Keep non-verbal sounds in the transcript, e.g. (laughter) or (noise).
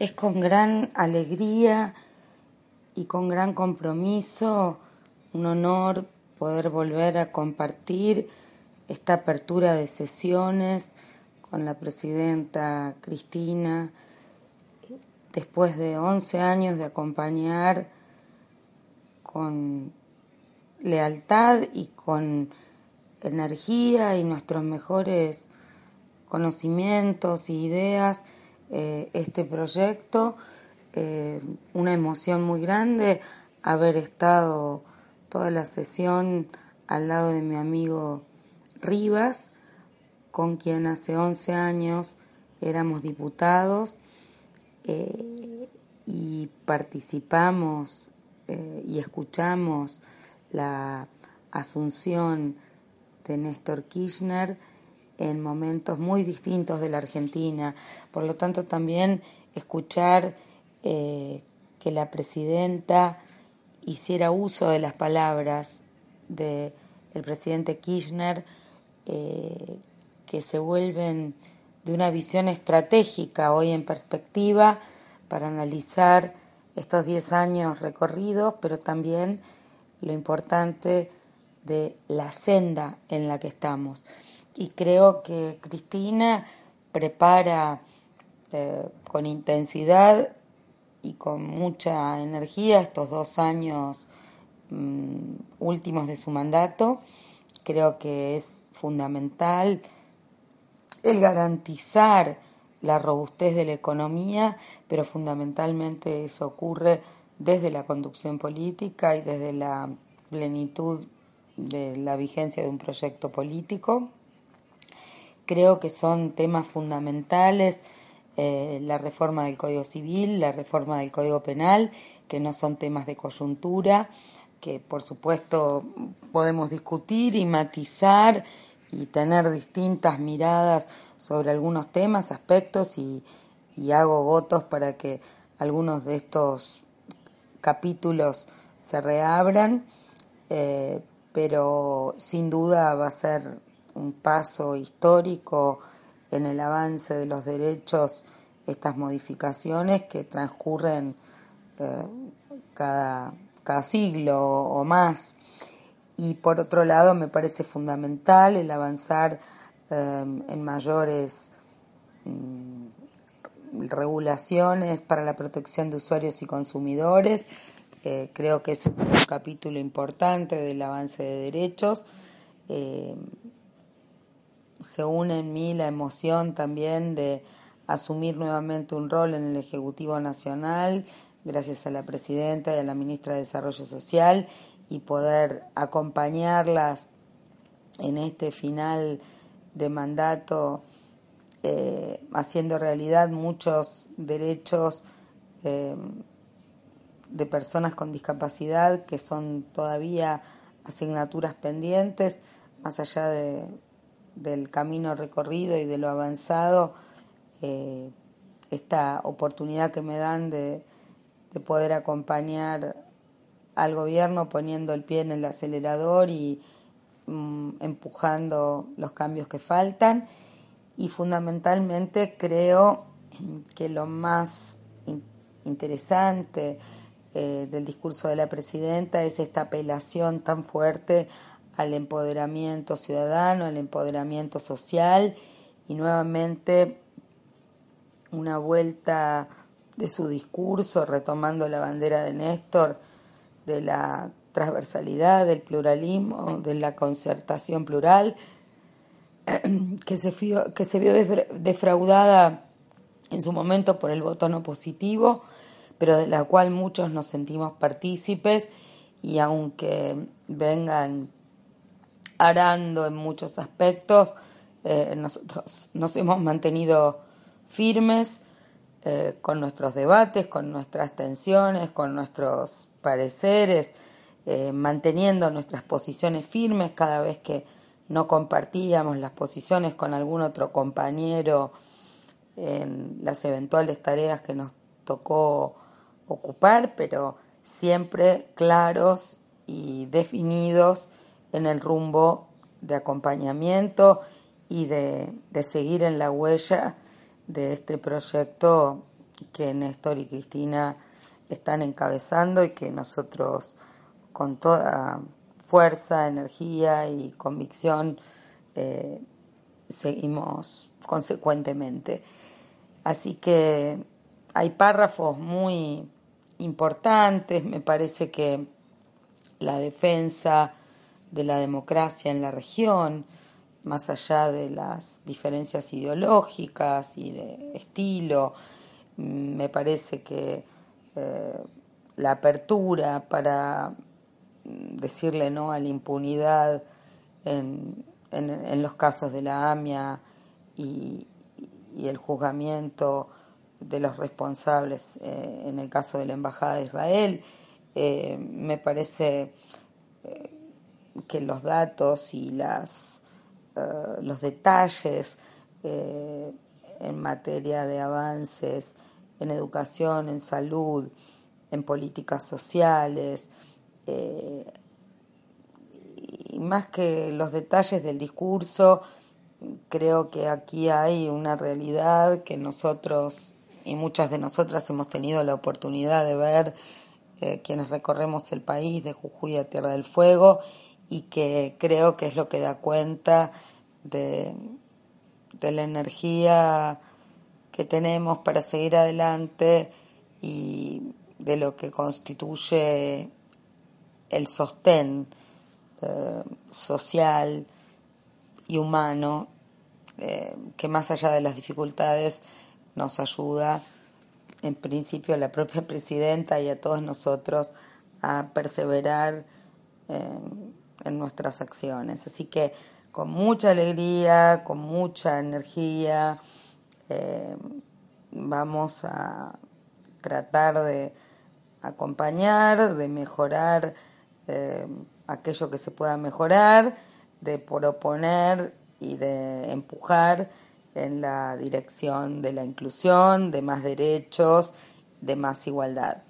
Es con gran alegría y con gran compromiso un honor poder volver a compartir esta apertura de sesiones con la presidenta Cristina, después de 11 años de acompañar con lealtad y con energía y nuestros mejores conocimientos e ideas eh, este proyecto. Eh, una emoción muy grande haber estado toda la sesión al lado de mi amigo Rivas, con quien hace 11 años éramos diputados eh, y participamos y escuchamos la asunción de Néstor Kirchner en momentos muy distintos de la Argentina. Por lo tanto, también escuchar eh, que la presidenta hiciera uso de las palabras del presidente Kirchner, eh, que se vuelven de una visión estratégica hoy en perspectiva para analizar estos 10 años recorridos, pero también lo importante de la senda en la que estamos. Y creo que Cristina prepara eh, con intensidad y con mucha energía estos dos años mm, últimos de su mandato. Creo que es fundamental el garantizar la robustez de la economía, pero fundamentalmente eso ocurre desde la conducción política y desde la plenitud de la vigencia de un proyecto político. Creo que son temas fundamentales eh, la reforma del Código Civil, la reforma del Código Penal, que no son temas de coyuntura, que por supuesto podemos discutir y matizar y tener distintas miradas sobre algunos temas, aspectos y, hago votos para que algunos de estos capítulos se reabran, eh, pero sin duda va a ser un paso histórico en el avance de los derechos estas modificaciones que transcurren eh, cada, siglo o más. Y por otro lado, me parece fundamental el avanzar eh, en mayores mm, regulaciones para la protección de usuarios y consumidores. Eh, creo que es un capítulo importante del avance de derechos se une en mí la emoción también de asumir nuevamente un rol en el Ejecutivo Nacional, gracias a la Presidenta y a la Ministra de Desarrollo Social, y poder acompañarlas en este final de mandato, eh, haciendo realidad muchos derechos eh, de personas con discapacidad que son todavía asignaturas pendientes, más allá de del camino recorrido y de lo avanzado, eh, esta oportunidad que me dan de, poder acompañar al gobierno poniendo el pie en el acelerador y mm, empujando los cambios que faltan. Y fundamentalmente creo que lo más interesante eh, del discurso de la presidenta es esta apelación tan fuerte al empoderamiento ciudadano, al empoderamiento social y nuevamente una vuelta de su discurso retomando la bandera de Néstor de la transversalidad, del pluralismo, de la concertación plural, (clears throat) que se, que se vio defraudada en su momento por el voto no positivo, pero de la cual muchos nos sentimos partícipes y aunque vengan arando en muchos aspectos. Eh, nosotros nos hemos mantenido firmes eh, con nuestros debates, con nuestras tensiones, con nuestros pareceres, eh, manteniendo nuestras posiciones firmes cada vez que no compartíamos las posiciones con algún otro compañero en las eventuales tareas que nos tocó ocupar, pero siempre claros y definidos en el rumbo de acompañamiento y de, seguir en la huella de este proyecto que Néstor y Cristina están encabezando y que nosotros con toda fuerza, energía y convicción eh, seguimos consecuentemente. Así que hay párrafos muy importantes, me parece que la defensa de la democracia en la región, más allá de las diferencias ideológicas y de estilo, me parece que eh, la apertura para decirle no a la impunidad en, en, los casos de la AMIA y, el juzgamiento de los responsables eh, en el caso de la Embajada de Israel, eh, me parece que los datos y las, los detalles en materia de avances en educación, en salud, en políticas sociales, y más que los detalles del discurso, creo que aquí hay una realidad que nosotros y muchas de nosotras hemos tenido la oportunidad de ver eh, quienes recorremos el país de Jujuy a Tierra del Fuego y que creo que es lo que da cuenta de, de la energía que tenemos para seguir adelante y de lo que constituye el sostén eh, social y humano eh, que más allá de las dificultades nos ayuda en principio a la propia presidenta y a todos nosotros a perseverar en nuestras acciones. Así que con mucha alegría, con mucha energía, eh, vamos a tratar de acompañar, de mejorar aquello que se pueda mejorar, de proponer y de empujar en la dirección de la inclusión, de más derechos, de más igualdad.